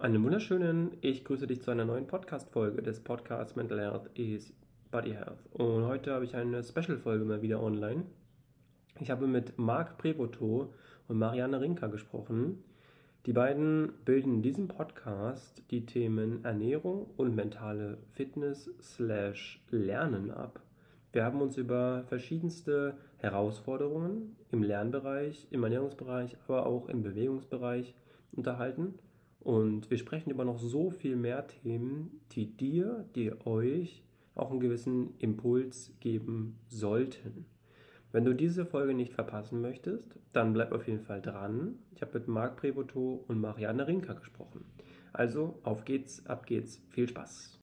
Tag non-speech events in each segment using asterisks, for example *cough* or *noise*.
Einen wunderschönen, ich grüße dich zu einer neuen Podcast-Folge des Podcasts Mental Health is Body Health. Und heute habe ich eine Special-Folge mal wieder online. Ich habe mit Marc Prevoto und Marianne Rinker gesprochen. Die beiden bilden in diesem Podcast die Themen Ernährung und mentale Fitness slash Lernen ab. Wir haben uns über verschiedenste Herausforderungen im Lernbereich, im Ernährungsbereich, aber auch im Bewegungsbereich unterhalten. Und wir sprechen über noch so viel mehr Themen, die dir, die euch auch einen gewissen Impuls geben sollten. Wenn du diese Folge nicht verpassen möchtest, dann bleib auf jeden Fall dran. Ich habe mit Marc Prevoto und Marianne Rinker gesprochen. Also auf geht's, ab geht's, viel Spaß.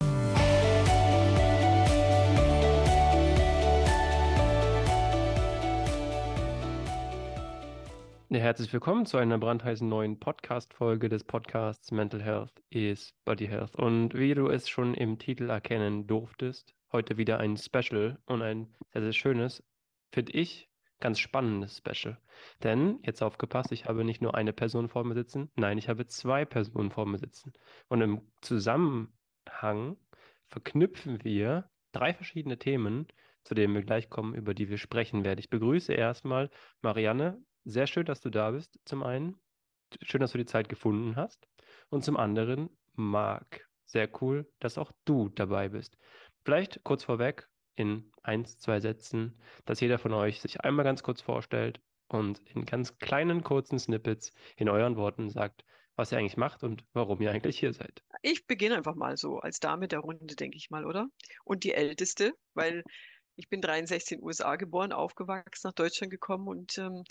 Herzlich willkommen zu einer brandheißen neuen Podcast-Folge des Podcasts Mental Health is Body Health. Und wie du es schon im Titel erkennen durftest, heute wieder ein Special und ein sehr, sehr schönes, finde ich, ganz spannendes Special. Denn, jetzt aufgepasst, ich habe nicht nur eine Person vor mir sitzen, nein, ich habe zwei Personen vor mir sitzen. Und im Zusammenhang verknüpfen wir drei verschiedene Themen, zu denen wir gleich kommen, über die wir sprechen werden. Ich begrüße erstmal Marianne sehr schön, dass du da bist, zum einen. Schön, dass du die Zeit gefunden hast. Und zum anderen, Marc. Sehr cool, dass auch du dabei bist. Vielleicht kurz vorweg in eins, zwei Sätzen, dass jeder von euch sich einmal ganz kurz vorstellt und in ganz kleinen, kurzen Snippets in euren Worten sagt, was ihr eigentlich macht und warum ihr eigentlich hier seid. Ich beginne einfach mal so als Dame der Runde, denke ich mal, oder? Und die Älteste, weil ich bin 63 in den USA geboren, aufgewachsen, nach Deutschland gekommen und ähm,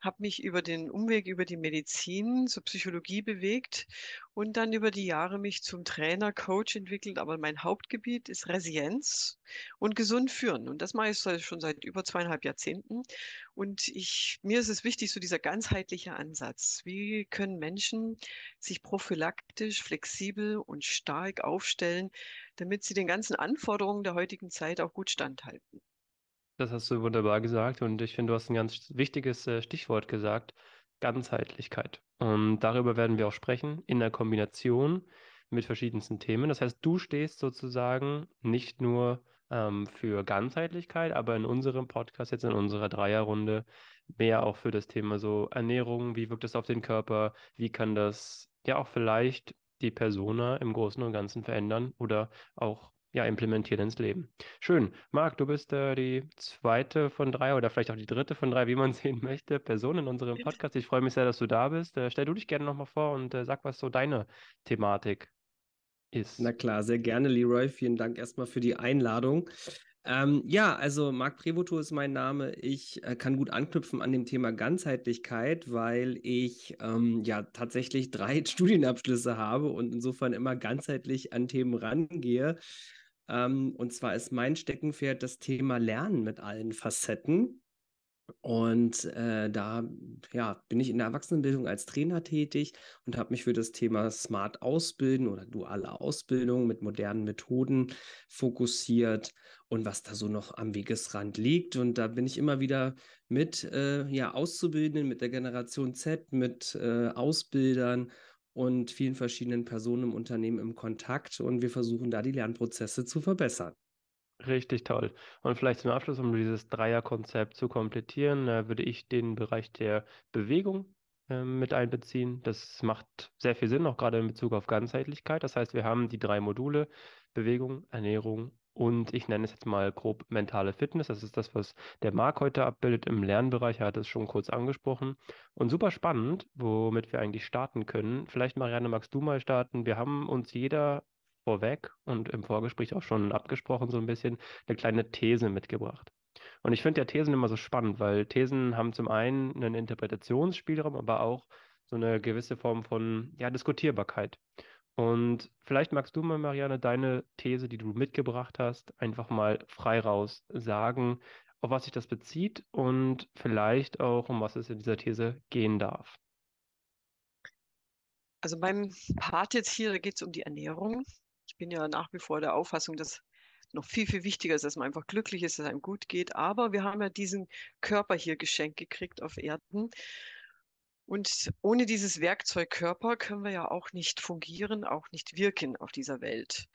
habe mich über den Umweg über die Medizin zur Psychologie bewegt und dann über die Jahre mich zum Trainer, Coach entwickelt. Aber mein Hauptgebiet ist Resilienz und gesund führen. Und das mache ich schon seit über zweieinhalb Jahrzehnten. Und ich, mir ist es wichtig, so dieser ganzheitliche Ansatz. Wie können Menschen sich prophylaktisch, flexibel und stark aufstellen, damit sie den ganzen Anforderungen der heutigen Zeit auch gut standhalten? Das hast du wunderbar gesagt und ich finde, du hast ein ganz wichtiges äh, Stichwort gesagt, Ganzheitlichkeit. Und darüber werden wir auch sprechen in der Kombination mit verschiedensten Themen. Das heißt, du stehst sozusagen nicht nur ähm, für Ganzheitlichkeit, aber in unserem Podcast, jetzt in unserer Dreierrunde, mehr auch für das Thema so Ernährung, wie wirkt das auf den Körper, wie kann das ja auch vielleicht die Persona im Großen und Ganzen verändern oder auch ja, implementieren ins Leben. Schön. Marc, du bist äh, die zweite von drei oder vielleicht auch die dritte von drei, wie man *laughs* sehen möchte, Person in unserem Podcast. Ich freue mich sehr, dass du da bist. Äh, stell du dich gerne nochmal vor und äh, sag, was so deine Thematik ist. Na klar, sehr gerne, Leroy. Vielen Dank erstmal für die Einladung. Ähm, ja, also Marc Prevoto ist mein Name. Ich äh, kann gut anknüpfen an dem Thema Ganzheitlichkeit, weil ich ähm, ja tatsächlich *laughs* drei Studienabschlüsse habe und insofern immer ganzheitlich an Themen rangehe. Ähm, und zwar ist mein Steckenpferd das Thema Lernen mit allen Facetten. Und äh, da ja, bin ich in der Erwachsenenbildung als Trainer tätig und habe mich für das Thema Smart Ausbilden oder duale Ausbildung mit modernen Methoden fokussiert und was da so noch am Wegesrand liegt. Und da bin ich immer wieder mit äh, ja, Auszubildenden, mit der Generation Z, mit äh, Ausbildern und vielen verschiedenen Personen im Unternehmen im Kontakt und wir versuchen da die Lernprozesse zu verbessern. Richtig toll. Und vielleicht zum Abschluss, um dieses Dreierkonzept zu komplettieren, äh, würde ich den Bereich der Bewegung äh, mit einbeziehen. Das macht sehr viel Sinn, auch gerade in Bezug auf Ganzheitlichkeit. Das heißt, wir haben die drei Module Bewegung, Ernährung und ich nenne es jetzt mal grob mentale Fitness. Das ist das, was der Marc heute abbildet im Lernbereich. Er hat es schon kurz angesprochen. Und super spannend, womit wir eigentlich starten können. Vielleicht, Marianne, magst du mal starten? Wir haben uns jeder vorweg und im Vorgespräch auch schon abgesprochen, so ein bisschen eine kleine These mitgebracht. Und ich finde ja Thesen immer so spannend, weil Thesen haben zum einen einen Interpretationsspielraum, aber auch so eine gewisse Form von ja, Diskutierbarkeit. Und vielleicht magst du mal, Marianne, deine These, die du mitgebracht hast, einfach mal frei raus sagen, auf was sich das bezieht und vielleicht auch, um was es in dieser These gehen darf. Also beim Part jetzt hier, da geht es um die Ernährung. Bin ja nach wie vor der Auffassung, dass noch viel, viel wichtiger ist, dass man einfach glücklich ist, dass einem gut geht. Aber wir haben ja diesen Körper hier geschenkt gekriegt auf Erden. Und ohne dieses Werkzeug Körper können wir ja auch nicht fungieren, auch nicht wirken auf dieser Welt.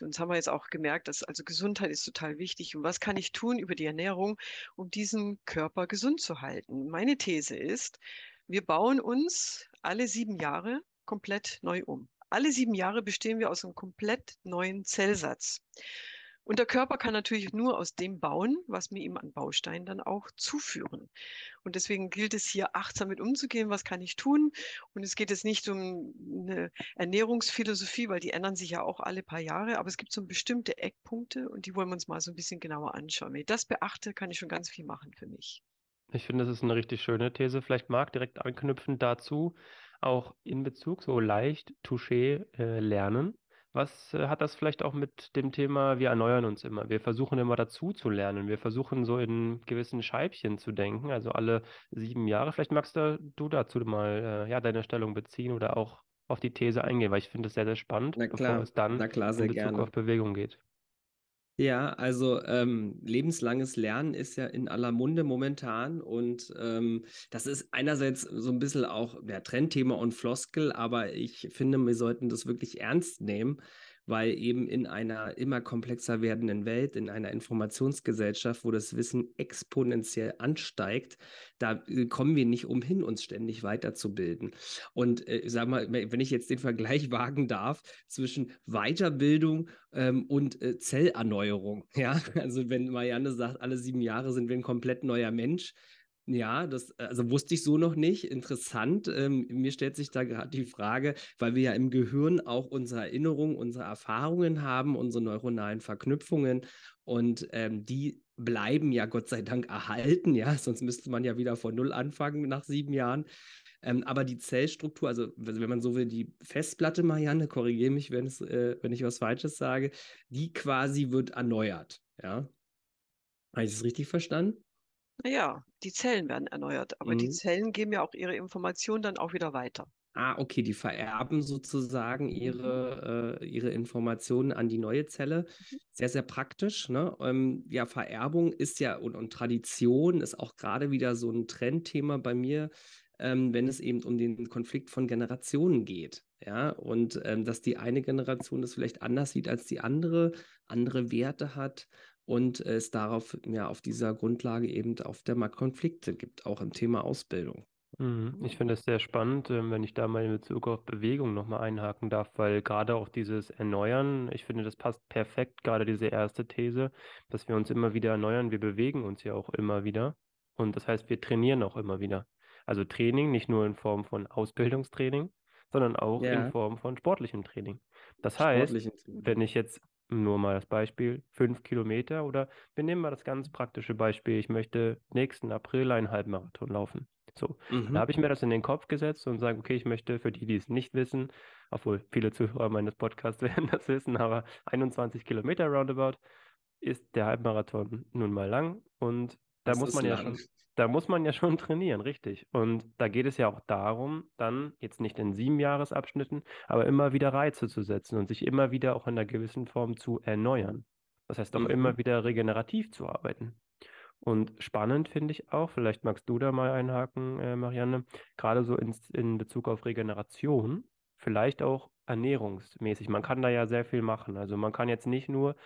Uns haben wir jetzt auch gemerkt, dass also Gesundheit ist total wichtig. Und was kann ich tun über die Ernährung, um diesen Körper gesund zu halten? Meine These ist, wir bauen uns alle sieben Jahre komplett neu um. Alle sieben Jahre bestehen wir aus einem komplett neuen Zellsatz. Und der Körper kann natürlich nur aus dem bauen, was wir ihm an Bausteinen dann auch zuführen. Und deswegen gilt es hier achtsam mit umzugehen, was kann ich tun. Und es geht jetzt nicht um eine Ernährungsphilosophie, weil die ändern sich ja auch alle paar Jahre, aber es gibt so bestimmte Eckpunkte und die wollen wir uns mal so ein bisschen genauer anschauen. Wenn ich das beachte, kann ich schon ganz viel machen für mich. Ich finde, das ist eine richtig schöne These. Vielleicht mag direkt anknüpfen dazu, auch in Bezug so leicht Touché äh, lernen. Was äh, hat das vielleicht auch mit dem Thema, wir erneuern uns immer. Wir versuchen immer dazu zu lernen. Wir versuchen so in gewissen Scheibchen zu denken, also alle sieben Jahre. Vielleicht magst du, du dazu mal äh, ja, deine Stellung beziehen oder auch auf die These eingehen, weil ich finde es sehr, sehr spannend, Na bevor klar, es dann na klar, in Bezug gerne. auf Bewegung geht. Ja, also ähm, lebenslanges Lernen ist ja in aller Munde momentan und ähm, das ist einerseits so ein bisschen auch der Trendthema und Floskel, aber ich finde, wir sollten das wirklich ernst nehmen, weil eben in einer immer komplexer werdenden Welt, in einer Informationsgesellschaft, wo das Wissen exponentiell ansteigt, da äh, kommen wir nicht umhin, uns ständig weiterzubilden. Und äh, sag mal, wenn ich jetzt den Vergleich *laughs* wagen darf zwischen Weiterbildung ähm, und äh, Zellerneuerung, *laughs* ja, also wenn Marianne sagt, alle sieben Jahre sind wir ein komplett neuer Mensch, ja, das also wusste ich so noch nicht. Interessant. Ähm, mir stellt sich da gerade die Frage, weil wir ja im Gehirn auch unsere Erinnerungen, unsere Erfahrungen haben, unsere neuronalen Verknüpfungen und ähm, die bleiben ja Gott sei Dank erhalten, ja, sonst müsste man ja wieder von Null anfangen nach sieben Jahren. Ähm, aber die Zellstruktur, also wenn man so will, die Festplatte, Marianne, korrigiere mich, wenn, es, äh, wenn ich was Falsches sage, die quasi wird erneuert, ja. Habe ich das richtig verstanden? Naja, die Zellen werden erneuert, aber die Mhm. Zellen geben ja auch ihre Informationen dann auch wieder weiter. Ah, okay, die vererben sozusagen ihre, äh, ihre Informationen an die neue Zelle. Mhm. Sehr, sehr praktisch, ne? Ähm, ja, Vererbung ist ja und, und Tradition ist auch gerade wieder so ein Trendthema bei mir, ähm, wenn es eben um den Konflikt von Generationen geht. Ja, und ähm, dass die eine Generation das vielleicht anders sieht als die andere, andere Werte hat und es darauf, ja, auf dieser Grundlage eben auf der mal Konflikte gibt, auch im Thema Ausbildung. Mhm. Ich finde es sehr spannend, ähm, wenn ich da mal in Bezug auf Bewegung nochmal einhaken darf, weil gerade auch dieses Erneuern, ich finde, das passt perfekt, gerade diese erste These, dass wir uns immer wieder erneuern. Wir bewegen uns ja auch immer wieder. Und das heißt, wir trainieren auch immer wieder. Also Training nicht nur in Form von Ausbildungstraining, sondern auch in Ja. Form von sportlichem Training. Das heißt, Training. wenn ich jetzt nur mal das Beispiel, fünf Kilometer oder wir nehmen mal das ganz praktische Beispiel, ich möchte nächsten April einen Halbmarathon laufen. So, Mhm. da habe ich mir das in den Kopf gesetzt und sage, okay, ich möchte für die, die es nicht wissen, obwohl viele Zuhörer meines Podcasts *laughs* werden das wissen, aber 21 Kilometer roundabout ist der Halbmarathon nun mal lang und da Das muss man ja lang. schon, da muss man ja *laughs* schon trainieren, richtig. Und da geht es ja auch darum, dann jetzt nicht in sieben Jahresabschnitten, aber immer wieder Reize zu setzen und sich immer wieder auch in einer gewissen Form zu erneuern. Das heißt auch Mhm. immer wieder regenerativ zu arbeiten. Und spannend finde ich auch, vielleicht magst du da mal einhaken, äh, Marianne, gerade so ins, in Bezug auf Regeneration, vielleicht auch ernährungsmäßig. Man kann da ja sehr viel machen. Also man kann jetzt nicht nur,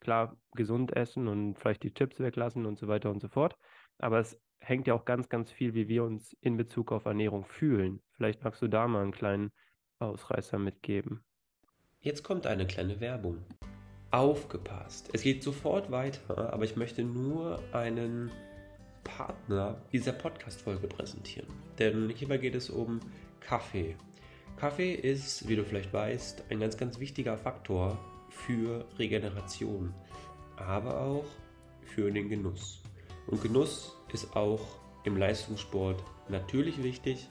klar, gesund essen und vielleicht die Chips weglassen und so weiter und so fort, aber es hängt ja auch ganz, ganz viel, wie wir uns in Bezug auf Ernährung fühlen. Vielleicht magst du da mal einen kleinen Ausreißer mitgeben. Jetzt kommt eine kleine Werbung. Aufgepasst! Es geht sofort weiter, aber ich möchte nur einen Partner dieser Podcast-Folge präsentieren. Denn hierbei geht es um Kaffee. Kaffee ist, wie du vielleicht weißt, ein ganz, ganz wichtiger Faktor für Regeneration, aber auch für den Genuss. Und Genuss ist auch im Leistungssport natürlich wichtig.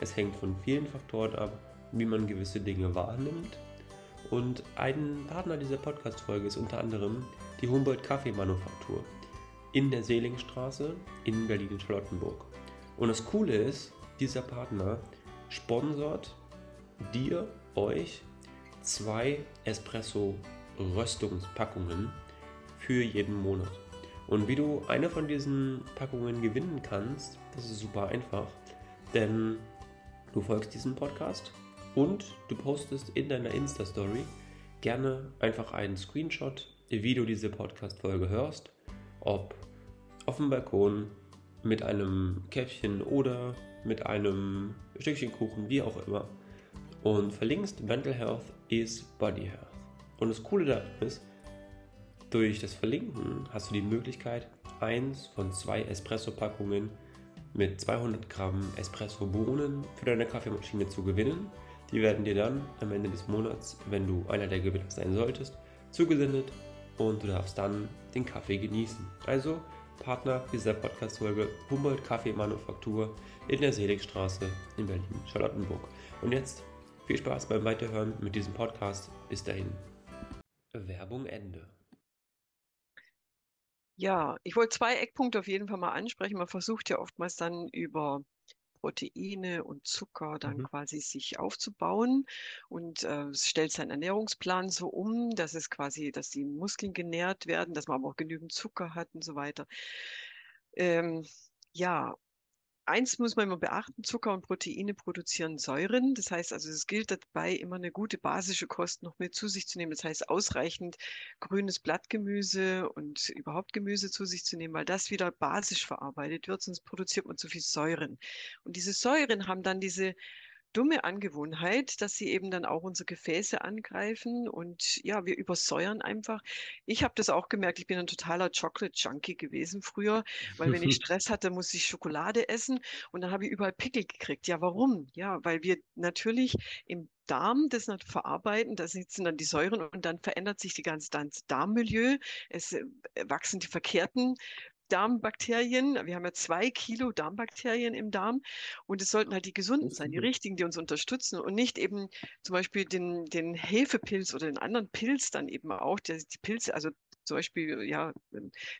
Es hängt von vielen Faktoren ab, wie man gewisse Dinge wahrnimmt. Und ein Partner dieser Podcast-Folge ist unter anderem die Humboldt Kaffeemanufaktur in der Seelingstraße in Berlin-Charlottenburg. Und das Coole ist, dieser Partner sponsort dir, euch, zwei Espresso-Röstungspackungen für jeden Monat. Und wie du eine von diesen Packungen gewinnen kannst, das ist super einfach. Denn du folgst diesem Podcast und du postest in deiner Insta-Story gerne einfach einen Screenshot, wie du diese Podcast-Folge hörst, ob auf dem Balkon mit einem Käffchen oder mit einem Stückchen Kuchen, wie auch immer. Und verlinkst Mental Health is Body Health. Und das Coole daran ist, durch das Verlinken hast du die Möglichkeit, eins von zwei Espresso-Packungen mit 200 Gramm Espresso-Bohnen für deine Kaffeemaschine zu gewinnen. Die werden dir dann am Ende des Monats, wenn du einer der Gewinner sein solltest, zugesendet und du darfst dann den Kaffee genießen. Also Partner dieser Podcast-Folge Humboldt Kaffeemanufaktur in der Seligstraße in Berlin-Charlottenburg. Und jetzt viel Spaß beim Weiterhören mit diesem Podcast. Bis dahin. Werbung Ende. Ja, ich wollte zwei Eckpunkte auf jeden Fall mal ansprechen. Man versucht ja oftmals dann über Proteine und Zucker dann Mhm. quasi sich aufzubauen und äh, stellt seinen Ernährungsplan so um, dass es quasi, dass die Muskeln genährt werden, dass man aber auch genügend Zucker hat und so weiter. Ähm, ja, eins muss man immer beachten, Zucker und Proteine produzieren Säuren. Das heißt also, es gilt dabei, immer eine gute basische Kost noch mit zu sich zu nehmen. Das heißt, ausreichend grünes Blattgemüse und überhaupt Gemüse zu sich zu nehmen, weil das wieder basisch verarbeitet wird, sonst produziert man zu viel Säuren. Und diese Säuren haben dann diese dumme Angewohnheit, dass sie eben dann auch unsere Gefäße angreifen und ja, wir übersäuern einfach. Ich habe das auch gemerkt, ich bin ein totaler Chocolate-Junkie gewesen früher, weil wenn ich *laughs* Stress hatte, musste ich Schokolade essen und dann habe ich überall Pickel gekriegt. Ja, warum? Ja, weil wir natürlich im Darm das nicht verarbeiten, da sitzen dann die Säuren und dann verändert sich die ganze Darmmilieu. Es äh, wachsen die verkehrten Darmbakterien. Wir haben ja zwei Kilo Darmbakterien im Darm und es sollten halt die gesunden sein, die Mhm. richtigen, die uns unterstützen und nicht eben zum Beispiel den, den Hefepilz oder den anderen Pilz dann eben auch. Der, die Pilze, also zum Beispiel, ja,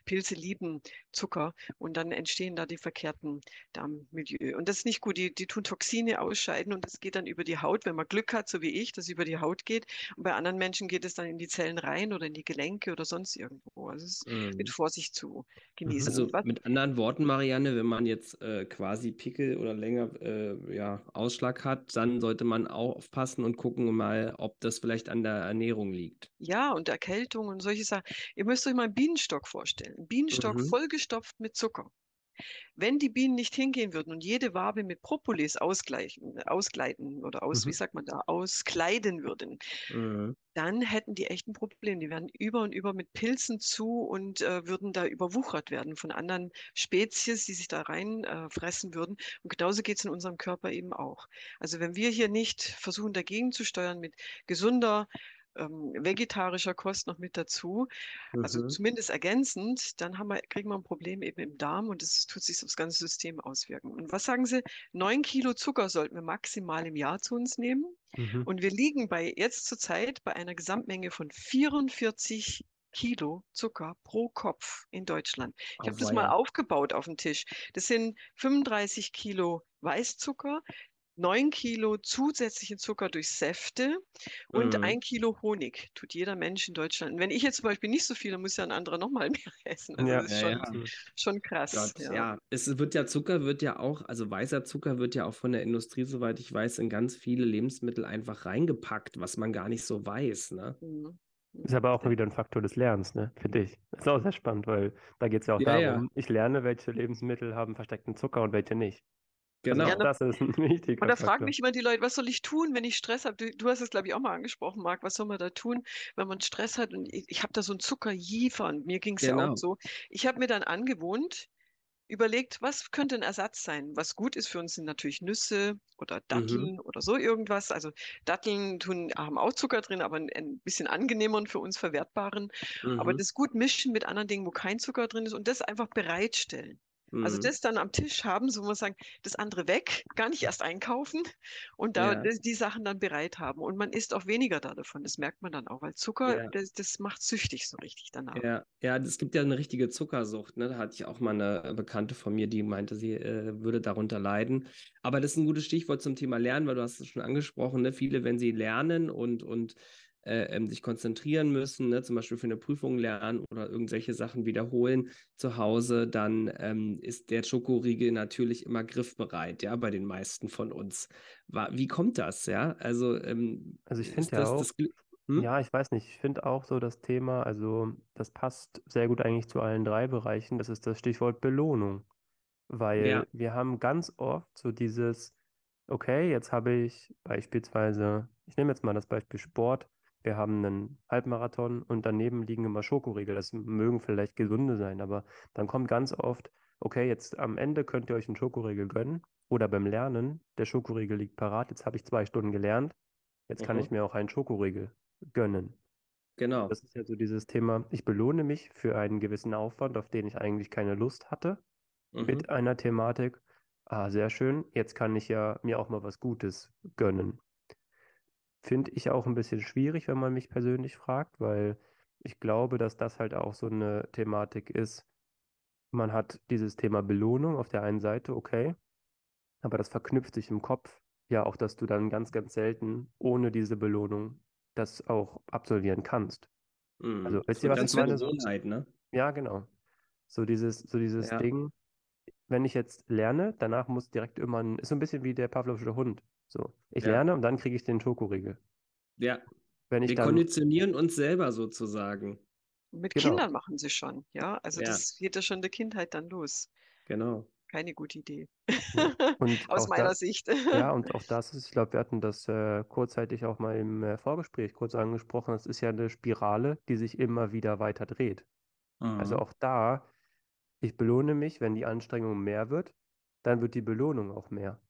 Pilze lieben Zucker und dann entstehen da die verkehrten Darmmilieu. Und das ist nicht gut. Die, die tun Toxine ausscheiden und das geht dann über die Haut, wenn man Glück hat, so wie ich, dass es über die Haut geht. Und bei anderen Menschen geht es dann in die Zellen rein oder in die Gelenke oder sonst irgendwo. Also es ist mit Mhm. Vorsicht zu genießen. Also mit anderen Worten, Marianne, wenn man jetzt äh, quasi Pickel oder länger äh, ja, Ausschlag hat, dann sollte man auch aufpassen und gucken mal, ob das vielleicht an der Ernährung liegt. ja, und Erkältung und solche Sachen. Ihr müsst euch mal einen Bienenstock vorstellen. Ein Bienenstock Mhm. Vollgestopft mit Zucker. Wenn die Bienen nicht hingehen würden und jede Wabe mit Propolis ausgleichen, ausgleiten oder aus, wie Mhm. sagt man da, auskleiden würden, Mhm. dann hätten die echt ein Problem. Die wären über und über mit Pilzen zu und äh, würden da überwuchert werden von anderen Spezies, die sich da rein äh, fressen würden. Und genauso geht es in unserem Körper eben auch. Also wenn wir hier nicht versuchen, dagegen zu steuern mit gesunder, ähm, vegetarischer Kost noch mit dazu, also Mhm. zumindest ergänzend, dann haben wir, kriegen wir ein Problem eben im Darm und das tut sich aufs ganze System auswirken. Und was sagen Sie? Neun Kilo Zucker sollten wir maximal im Jahr zu uns nehmen. Mhm. Und wir liegen bei jetzt zurzeit bei einer Gesamtmenge von 44 Kilo Zucker pro Kopf in Deutschland. Ich habe das mal aufgebaut auf den Tisch. Das sind 35 Kilo Weißzucker, 9 Kilo zusätzlichen Zucker durch Säfte und Mhm. ein Kilo Honig tut jeder Mensch in Deutschland. Und wenn ich jetzt zum Beispiel nicht so viel, dann muss ja ein anderer nochmal *laughs* mehr essen. Also Ja. das ist Ja, schon, ja. Schon krass. Gott, ja. ja. Es wird ja Zucker wird ja auch, also weißer Zucker wird ja auch von der Industrie, soweit ich weiß, in ganz viele Lebensmittel einfach reingepackt, was man gar nicht so weiß, ne? Mhm. Ist aber auch Ja. wieder ein Faktor des Lernens, ne? Finde ich. Ist auch sehr spannend, weil da geht es ja auch Ja, ja. darum, ich lerne, welche Lebensmittel haben versteckten Zucker und welche nicht. Genau. auch das ist ein wichtiger Und da fragen Faktor. mich immer die Leute, was soll ich tun, wenn ich Stress habe? Du, du hast es, glaube ich, auch mal angesprochen, Marc. Was soll man da tun, wenn man Stress hat? Und ich, ich habe da so einen Zuckerjiefer und mir ging es ja Genau. auch so. Ich habe mir dann angewohnt, überlegt, was könnte ein Ersatz sein? Was gut ist für uns sind natürlich Nüsse oder Mhm. Datteln oder so irgendwas. Also Datteln tun, haben auch Zucker drin, aber ein, ein bisschen angenehmer und für uns verwertbaren. Aber Mhm. das gut mischen mit anderen Dingen, wo kein Zucker drin ist und das einfach bereitstellen. Also Mhm. das dann am Tisch haben, so muss man sagen, das andere weg, gar nicht erst einkaufen und da Ja. die Sachen dann bereit haben. Und man isst auch weniger da davon. Das merkt man dann auch, weil Zucker, Ja. das, das macht süchtig so richtig danach. Ja, ja, es gibt ja eine richtige Zuckersucht, ne? Da hatte ich auch mal eine Bekannte von mir, die meinte, sie äh, würde darunter leiden. Aber das ist ein gutes Stichwort zum Thema Lernen, weil du hast es schon angesprochen, ne? Viele, wenn sie lernen und, und äh, ähm, sich konzentrieren müssen, ne? zum Beispiel für eine Prüfung lernen oder irgendwelche Sachen wiederholen zu Hause, dann ähm, ist der Schokoriegel natürlich immer griffbereit, ja, bei den meisten von uns. Wie kommt das, ja? Also, ähm, also ich finde ja auch, das, hm? ja, ich weiß nicht, ich finde auch so das Thema, also das passt sehr gut eigentlich zu allen drei Bereichen, das ist das Stichwort Belohnung, weil ja. wir haben ganz oft so dieses, okay, jetzt habe ich beispielsweise, ich nehme jetzt mal das Beispiel Sport, wir haben einen Halbmarathon und daneben liegen immer Schokoriegel. Das mögen vielleicht gesunde sein, aber dann kommt ganz oft, okay, jetzt am Ende könnt ihr euch einen Schokoriegel gönnen oder beim Lernen, der Schokoriegel liegt parat, jetzt habe ich zwei Stunden gelernt, jetzt kann ich mhm. mir auch einen Schokoriegel gönnen. Genau. Das ist ja so dieses Thema, ich belohne mich für einen gewissen Aufwand, auf den ich eigentlich keine Lust hatte, mhm. mit einer Thematik. Ah, sehr schön, jetzt kann ich ja mir auch mal was Gutes gönnen. Finde ich auch ein bisschen schwierig, wenn man mich persönlich fragt, weil ich glaube, dass das halt auch so eine Thematik ist. Man hat dieses Thema Belohnung auf der einen Seite, okay, aber das verknüpft sich im Kopf ja auch, dass du dann ganz, ganz selten ohne diese Belohnung das auch absolvieren kannst. Mhm. Also, wisst ihr, was ich meine? Gewohnheit, ne? Ja, genau. So dieses, so dieses ja. Ding, wenn ich jetzt lerne, danach muss direkt immer ein, ist so ein bisschen wie der Pavlovische Hund. So, ich ja. lerne und dann kriege ich den Schokoriegel. Ja. Wenn ich Wir dann, konditionieren uns selber sozusagen. Mit genau. Kindern machen sie schon, ja. Also ja. das geht ja schon in der Kindheit dann los. Genau. Keine gute Idee. *laughs* Aus meiner da, Sicht. ja, *laughs* und auch das ist, ich glaube, wir hatten das äh, kurzzeitig auch mal im äh, Vorgespräch kurz angesprochen. Das ist ja eine Spirale, die sich immer wieder weiter dreht. Also mhm. Also auch da, ich belohne mich, wenn die Anstrengung mehr wird, dann wird die Belohnung auch mehr.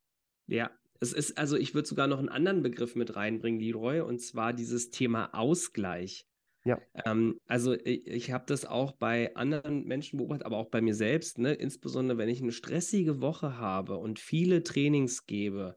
Ja, es ist, also ich würde sogar noch einen anderen Begriff mit reinbringen, Leroy, und zwar dieses Thema Ausgleich. Ja. Ähm, also ich, ich habe das auch bei anderen Menschen beobachtet, aber auch bei mir selbst, ne? insbesondere wenn ich eine stressige Woche habe und viele Trainings gebe,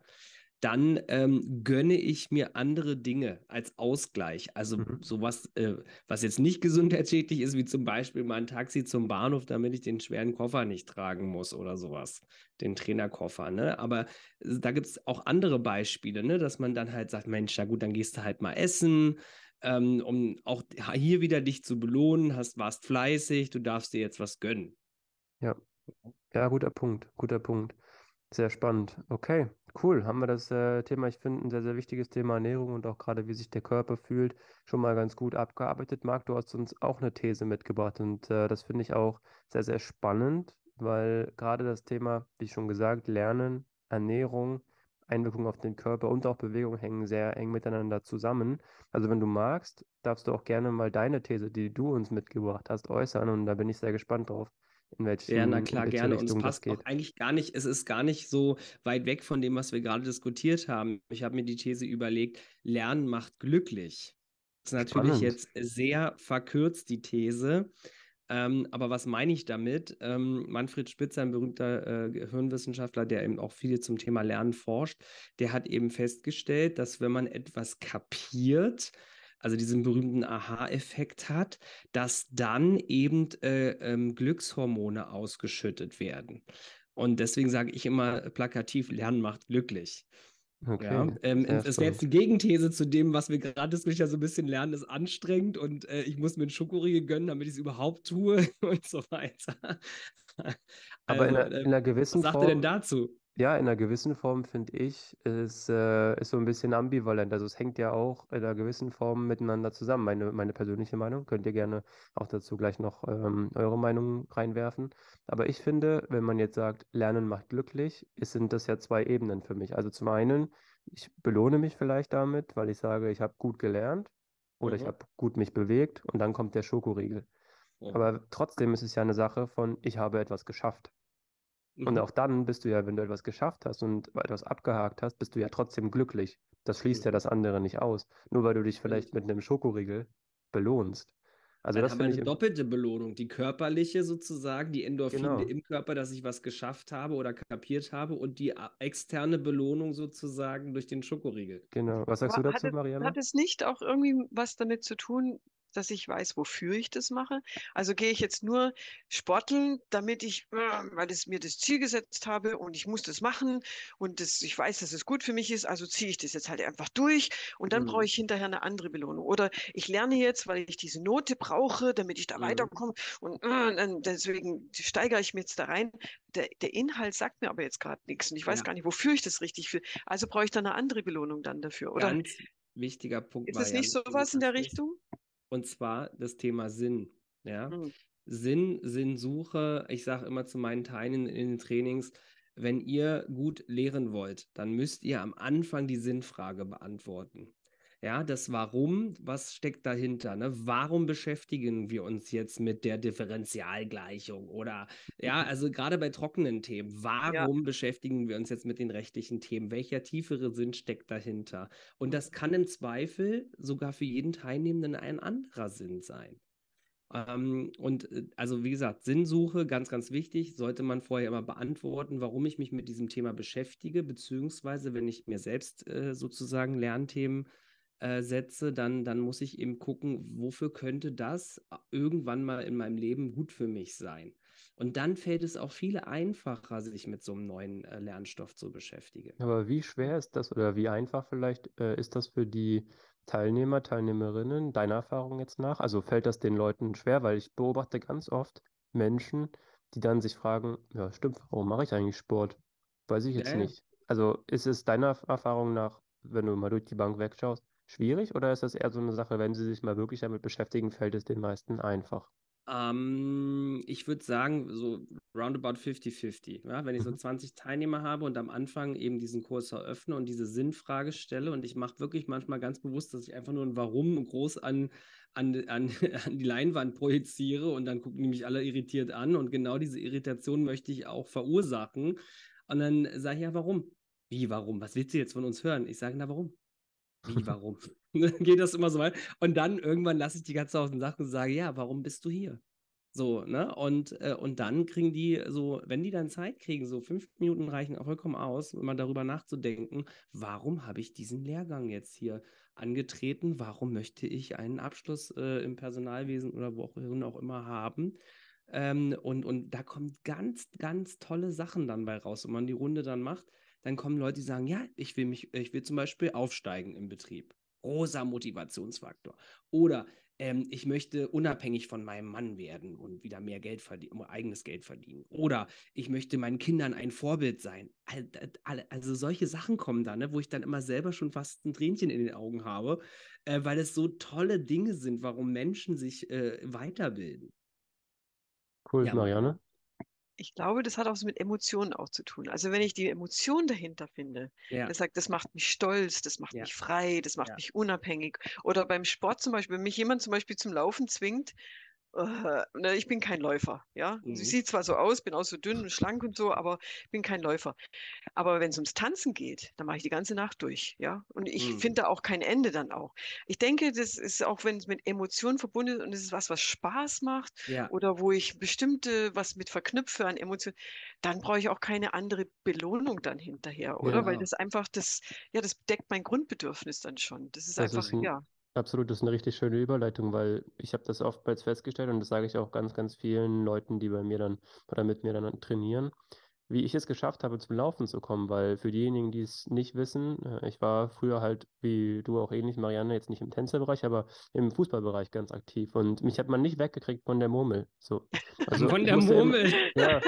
dann ähm, gönne ich mir andere Dinge als Ausgleich. Also mhm. sowas, äh, was jetzt nicht gesundheitsschädlich ist, wie zum Beispiel mal ein Taxi zum Bahnhof, damit ich den schweren Koffer nicht tragen muss oder sowas, den Trainerkoffer. Ne? Aber äh, da gibt es auch andere Beispiele, ne? dass man dann halt sagt, Mensch, ja gut, dann gehst du halt mal essen. Ähm, um auch hier wieder dich zu belohnen, hast, warst fleißig, du darfst dir jetzt was gönnen. Ja, ja, guter Punkt, guter Punkt. Sehr spannend. Okay, cool. Haben wir das äh, Thema, ich finde, ein sehr, sehr wichtiges Thema Ernährung und auch gerade, wie sich der Körper fühlt, schon mal ganz gut abgearbeitet. Marc, du hast uns auch eine These mitgebracht und äh, das finde ich auch sehr, sehr spannend, weil gerade das Thema, wie schon gesagt, Lernen, Ernährung, Einwirkung auf den Körper und auch Bewegung hängen sehr eng miteinander zusammen. Also wenn du magst, darfst du auch gerne mal deine These, die du uns mitgebracht hast, äußern und da bin ich sehr gespannt drauf in welche, ja, na klar, gerne. Richtung und es passt auch eigentlich gar nicht, es ist gar nicht so weit weg von dem, was wir gerade diskutiert haben. Ich habe mir die These überlegt, Lernen macht glücklich. Das ist natürlich Spannend. jetzt sehr verkürzt, die These. Ähm, aber was meine ich damit? Ähm, Manfred Spitzer, ein berühmter äh, Hirnwissenschaftler, der eben auch viel zum Thema Lernen forscht, der hat eben festgestellt, dass wenn man etwas kapiert, also diesen berühmten Aha-Effekt hat, dass dann eben äh, ähm, Glückshormone ausgeschüttet werden. Und deswegen sage ich immer plakativ, Lernen macht glücklich. Okay. Ja, ähm, das wäre jetzt die Gegenthese zu dem, was wir gerade diskutiert haben, so ein bisschen Lernen ist anstrengend und äh, ich muss mir einen Schokoriegel gönnen, damit ich es überhaupt tue *laughs* und so weiter. Aber also, in, einer, in einer gewissen was sagt Form, er denn dazu? Ja, in einer gewissen Form finde ich, ist, äh, ist so ein bisschen ambivalent. Also es hängt ja auch in einer gewissen Form miteinander zusammen. Meine, meine persönliche Meinung. Könnt ihr gerne auch dazu gleich noch ähm, eure Meinung reinwerfen. Aber ich finde, wenn man jetzt sagt, Lernen macht glücklich, ist, sind das ja zwei Ebenen für mich. Also zum einen, ich belohne mich vielleicht damit, weil ich sage, ich habe gut gelernt oder ich mhm. habe gut mich bewegt und dann kommt der Schokoriegel. Mhm. Aber trotzdem ist es ja eine Sache von, ich habe etwas geschafft. Und mhm. auch dann bist du ja, wenn du etwas geschafft hast und etwas abgehakt hast, bist du ja trotzdem glücklich. Das schließt ja das andere nicht aus. Nur weil du dich vielleicht mit einem Schokoriegel belohnst. Also Dann das haben wir eine doppelte Belohnung, die körperliche sozusagen, die Endorphine genau. im Körper, dass ich was geschafft habe oder kapiert habe und die externe Belohnung sozusagen durch den Schokoriegel. Genau. Was sagst Aber du dazu, hat Marianne? Hat es nicht auch irgendwie was damit zu tun, dass ich weiß, wofür ich das mache. Also gehe ich jetzt nur sporteln, damit ich, äh, weil ich mir das Ziel gesetzt habe und ich muss das machen und das, ich weiß, dass es gut für mich ist, also ziehe ich das jetzt halt einfach durch und dann mhm. brauche ich hinterher eine andere Belohnung. Oder ich lerne jetzt, weil ich diese Note brauche, damit ich da mhm. weiterkomme und äh, deswegen steigere ich mir jetzt da rein. Der, der Inhalt sagt mir aber jetzt gerade nichts und ich weiß ja. gar nicht, wofür ich das richtig will. Also brauche ich da eine andere Belohnung dann dafür, oder? Ganz wichtiger Punkt. Ist es nicht so was in der Richtung? Und zwar das Thema Sinn. Ja? Mhm. Sinn, Sinnsuche. Ich sage immer zu meinen Teilen in den Trainings, wenn ihr gut lehren wollt, dann müsst ihr am Anfang die Sinnfrage beantworten. Ja, das Warum, was steckt dahinter? Ne? Warum beschäftigen wir uns jetzt mit der Differentialgleichung? Oder ja, mhm. also gerade bei trockenen Themen, warum ja. beschäftigen wir uns jetzt mit den rechtlichen Themen? Welcher tiefere Sinn steckt dahinter? Und das kann im Zweifel sogar für jeden Teilnehmenden ein anderer Sinn sein. Ähm, und äh, also wie gesagt, Sinnsuche, ganz, ganz wichtig, sollte man vorher immer beantworten, warum ich mich mit diesem Thema beschäftige, beziehungsweise wenn ich mir selbst äh, sozusagen Lernthemen äh, setze, dann, dann muss ich eben gucken, wofür könnte das irgendwann mal in meinem Leben gut für mich sein. Und dann fällt es auch viel einfacher, sich mit so einem neuen äh, Lernstoff zu beschäftigen. Aber wie schwer ist das oder wie einfach vielleicht äh, ist das für die Teilnehmer, Teilnehmerinnen, deiner Erfahrung jetzt nach? Also fällt das den Leuten schwer? Weil ich beobachte ganz oft Menschen, die dann sich fragen, ja stimmt, warum mache ich eigentlich Sport? Weiß ich jetzt ja, nicht. Also ist es deiner Erfahrung nach, wenn du mal durch die Bank wegschaust, schwierig oder ist das eher so eine Sache, wenn sie sich mal wirklich damit beschäftigen, fällt es den meisten einfach? Ähm, ich würde sagen, so roundabout 50-50. Ja? Wenn ich so 20 mhm. Teilnehmer habe und am Anfang eben diesen Kurs eröffne und diese Sinnfrage stelle und ich mache wirklich manchmal ganz bewusst, dass ich einfach nur ein Warum groß an, an, an, *laughs* an die Leinwand projiziere und dann gucken die mich alle irritiert an und genau diese Irritation möchte ich auch verursachen. Und dann sage ich ja, warum? Wie, warum? Was willst du jetzt von uns hören? Ich sage, na, warum? Wie, warum? *laughs* Geht das immer so weit? Und dann irgendwann lasse ich die ganze aus den Sachen und sage, ja, warum bist du hier? So, ne? Und, äh, und dann kriegen die so, wenn die dann Zeit kriegen, so fünf Minuten reichen vollkommen aus, mal darüber nachzudenken, warum habe ich diesen Lehrgang jetzt hier angetreten? Warum möchte ich einen Abschluss äh, im Personalwesen oder wo auch immer haben? Ähm, und, und da kommen ganz, ganz tolle Sachen dann bei raus, wenn man die Runde dann macht dann kommen Leute, die sagen, ja, ich will mich, ich will zum Beispiel aufsteigen im Betrieb. Großer Motivationsfaktor. Oder ähm, ich möchte unabhängig von meinem Mann werden und wieder mehr Geld verdienen, eigenes Geld verdienen. Oder ich möchte meinen Kindern ein Vorbild sein. Also solche Sachen kommen da, ne, wo ich dann immer selber schon fast ein Tränchen in den Augen habe, äh, weil es so tolle Dinge sind, warum Menschen sich äh, weiterbilden. Cool, ja, Marianne ich glaube, das hat auch so mit Emotionen auch zu tun. Also wenn ich die Emotion dahinter finde, ja. das sagt, das macht mich stolz, das macht ja. mich frei, das macht ja. mich unabhängig. Oder beim Sport zum Beispiel, wenn mich jemand zum Beispiel zum Laufen zwingt, äh, *laughs* ich bin kein Läufer, ja. Mhm. Sie sieht zwar so aus, bin auch so dünn und schlank und so, aber ich bin kein Läufer. Aber wenn es ums Tanzen geht, dann mache ich die ganze Nacht durch, ja. Und ich mhm. finde da auch kein Ende dann auch. Ich denke, das ist auch, wenn es mit Emotionen verbunden ist und es ist was, was Spaß macht ja. oder wo ich bestimmte was mit verknüpfe an Emotionen, dann brauche ich auch keine andere Belohnung dann hinterher, oder? Ja. Weil das einfach das, ja, das deckt mein Grundbedürfnis dann schon. Das ist das einfach, ist ein, ja. Absolut, das ist eine richtig schöne Überleitung, weil ich habe das oftmals festgestellt und das sage ich auch ganz, ganz vielen Leuten, die bei mir dann oder mit mir dann trainieren, wie ich es geschafft habe, zum Laufen zu kommen, weil für diejenigen, die es nicht wissen, äh, ich war früher halt, wie du auch ähnlich, Marianne, jetzt nicht im Tänzerbereich, aber im Fußballbereich ganz aktiv und mich hat man nicht weggekriegt von der Murmel. So. *laughs* Also von der Murmel? Immer, *laughs* ja,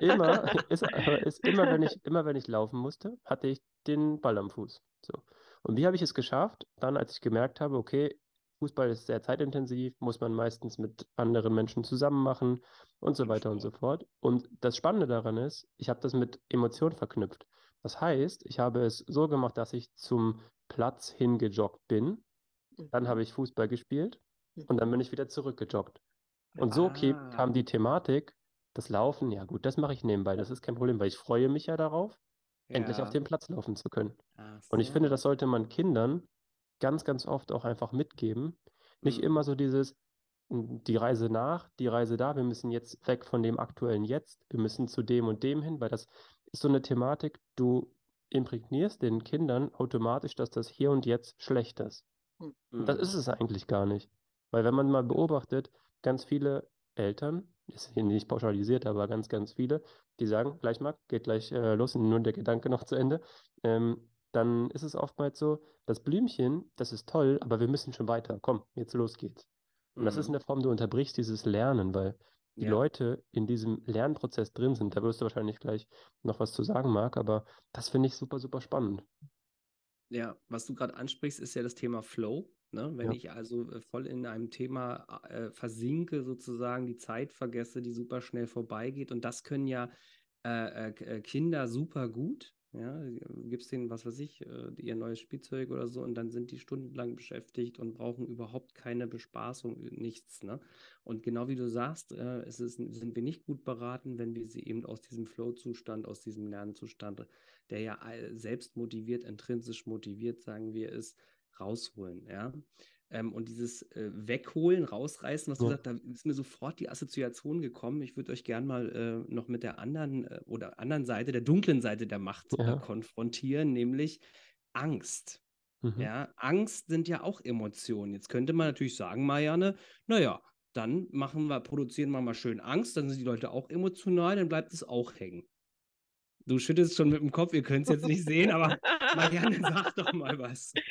immer, *laughs* ist, ist immer, wenn ich, immer wenn ich laufen musste, hatte ich den Ball am Fuß. So. Und wie habe ich es geschafft? Dann, als ich gemerkt habe, okay, Fußball ist sehr zeitintensiv, muss man meistens mit anderen Menschen zusammen machen und so weiter und so fort. Und das Spannende daran ist, ich habe das mit Emotionen verknüpft. Das heißt, ich habe es so gemacht, dass ich zum Platz hingejoggt bin. Dann habe mhm. ich Fußball gespielt und dann bin ich wieder zurückgejoggt. Und so ah. kam die Thematik, das Laufen, ja gut, das mache ich nebenbei, das ist kein Problem, weil ich freue mich ja darauf, endlich auf dem Platz laufen zu können. Und ich finde, das sollte man Kindern ganz, ganz oft auch einfach mitgeben. Nicht mhm. immer so dieses, die Reise nach, die Reise da, wir müssen jetzt weg von dem aktuellen Jetzt, wir müssen zu dem und dem hin, weil das ist so eine Thematik, du imprägnierst den Kindern automatisch, dass das hier und jetzt schlecht ist. Mhm. Das ist es eigentlich gar nicht. Weil wenn man mal beobachtet, ganz viele Eltern, ist hier nicht pauschalisiert, aber ganz, ganz viele, die sagen, gleich Marc, geht gleich äh, los, nur der Gedanke noch zu Ende, ähm, dann ist es oftmals so, das Blümchen, das ist toll, aber wir müssen schon weiter. Komm, jetzt los geht's. Und das ist in Mhm. der Form, du unterbrichst dieses Lernen, weil die Ja. Leute in diesem Lernprozess drin sind. Da wirst du wahrscheinlich gleich noch was zu sagen, Marc, aber das finde ich super, super spannend. Ja, was du gerade ansprichst, ist ja das Thema Flow. Ne? Wenn Ja. ich also äh, voll in einem Thema äh, versinke, sozusagen die Zeit vergesse, die super schnell vorbeigeht. Und das können ja äh, äh, äh, Kinder super gut. Ja, gibst denen, was weiß ich, äh, ihr neues Spielzeug oder so und dann sind die stundenlang beschäftigt und brauchen überhaupt keine Bespaßung, äh, nichts. Ne? Und genau wie du sagst, äh, es ist, sind wir nicht gut beraten, wenn wir sie eben aus diesem Flow-Zustand, aus diesem Lernzustand, der ja selbst motiviert, intrinsisch motiviert, sagen wir es, rausholen. Ja? Ähm, und dieses äh, Wegholen, rausreißen, was du Ja. sagst, da ist mir sofort die Assoziation gekommen. Ich würde euch gern mal äh, noch mit der anderen äh, oder anderen Seite, der dunklen Seite der Macht Ja. äh, konfrontieren, nämlich Angst. Mhm. Ja, Angst sind ja auch Emotionen. Jetzt könnte man natürlich sagen, Marianne, naja, dann machen wir, produzieren wir mal schön Angst, dann sind die Leute auch emotional, dann bleibt es auch hängen. Du schüttelst schon mit dem Kopf, ihr könnt es jetzt nicht sehen, aber *laughs* Marianne, sag doch mal was. *laughs*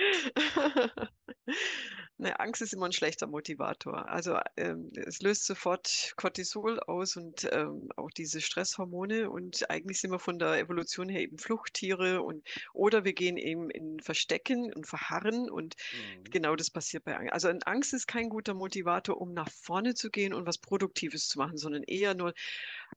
Ne, Angst ist immer ein schlechter Motivator. Also ähm, es löst sofort Cortisol aus und ähm, auch diese Stresshormone. Und eigentlich sind wir von der Evolution her eben Fluchttiere und oder wir gehen eben in Verstecken und verharren und Mhm. genau das passiert bei Angst. Also Angst ist kein guter Motivator, um nach vorne zu gehen und was Produktives zu machen, sondern eher nur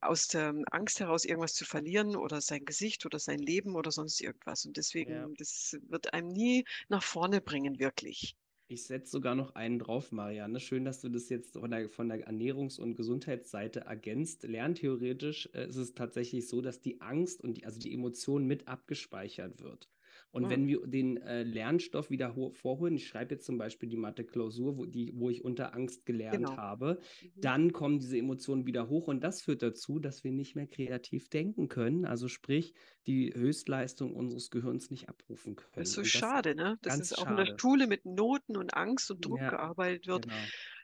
aus der Angst heraus irgendwas zu verlieren oder sein Gesicht oder sein Leben oder sonst irgendwas. Und deswegen, Ja. das wird einem nie nach vorne bringen, wirklich. Ich setze sogar noch einen drauf, Marianne. Schön, dass du das jetzt von der, von der Ernährungs- und Gesundheitsseite ergänzt. Lerntheoretisch äh, ist es tatsächlich so, dass die Angst und die, also die Emotion mit abgespeichert wird. Und Mhm. wenn wir den äh, Lernstoff wieder ho- vorholen, ich schreibe jetzt zum Beispiel die Mathe-Klausur, wo, die, wo ich unter Angst gelernt Genau. habe, Mhm. dann kommen diese Emotionen wieder hoch und das führt dazu, dass wir nicht mehr kreativ denken können. Also sprich, die Höchstleistung unseres Gehirns nicht abrufen können. Das ist so das- schade, ne? Das ganz ist auch in der schade. Schule mit Noten und Angst und Druck Ja, gearbeitet wird. Genau.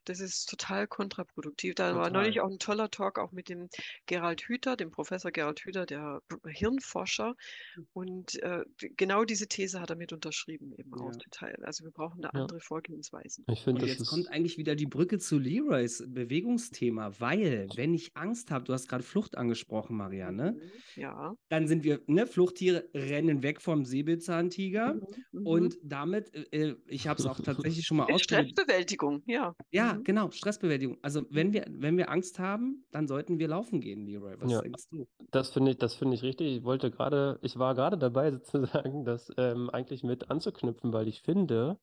Das ist total kontraproduktiv. Da war neulich Total. auch ein toller Talk auch mit dem Gerald Hüther, dem Professor Gerald Hüther, der Hirnforscher. Hm. Und äh, genau diese These hat er mit unterschrieben, eben auch Ja. total. Also wir brauchen da Ja. andere Vorgehensweisen. Ich finde, Und jetzt kommt eigentlich wieder die Brücke zu Leroys Bewegungsthema, weil wenn ich Angst habe, du hast gerade Flucht angesprochen, Marianne, Mhm. Ja. dann sind wir, ne, Fluchttiere rennen weg vom Säbelzahntiger Mhm. und damit, äh, ich habe es auch tatsächlich schon mal *laughs* ausprobiert. Stressbewältigung, ja. Ja, Mhm. genau, Stressbewältigung. Also wenn wir, wenn wir Angst haben, dann sollten wir laufen gehen, Leroy. Was Ja. denkst du? Das finde ich, das finde ich richtig. Ich wollte gerade, ich war gerade dabei, *laughs* sozusagen, das ähm, eigentlich mit anzuknüpfen, weil ich finde,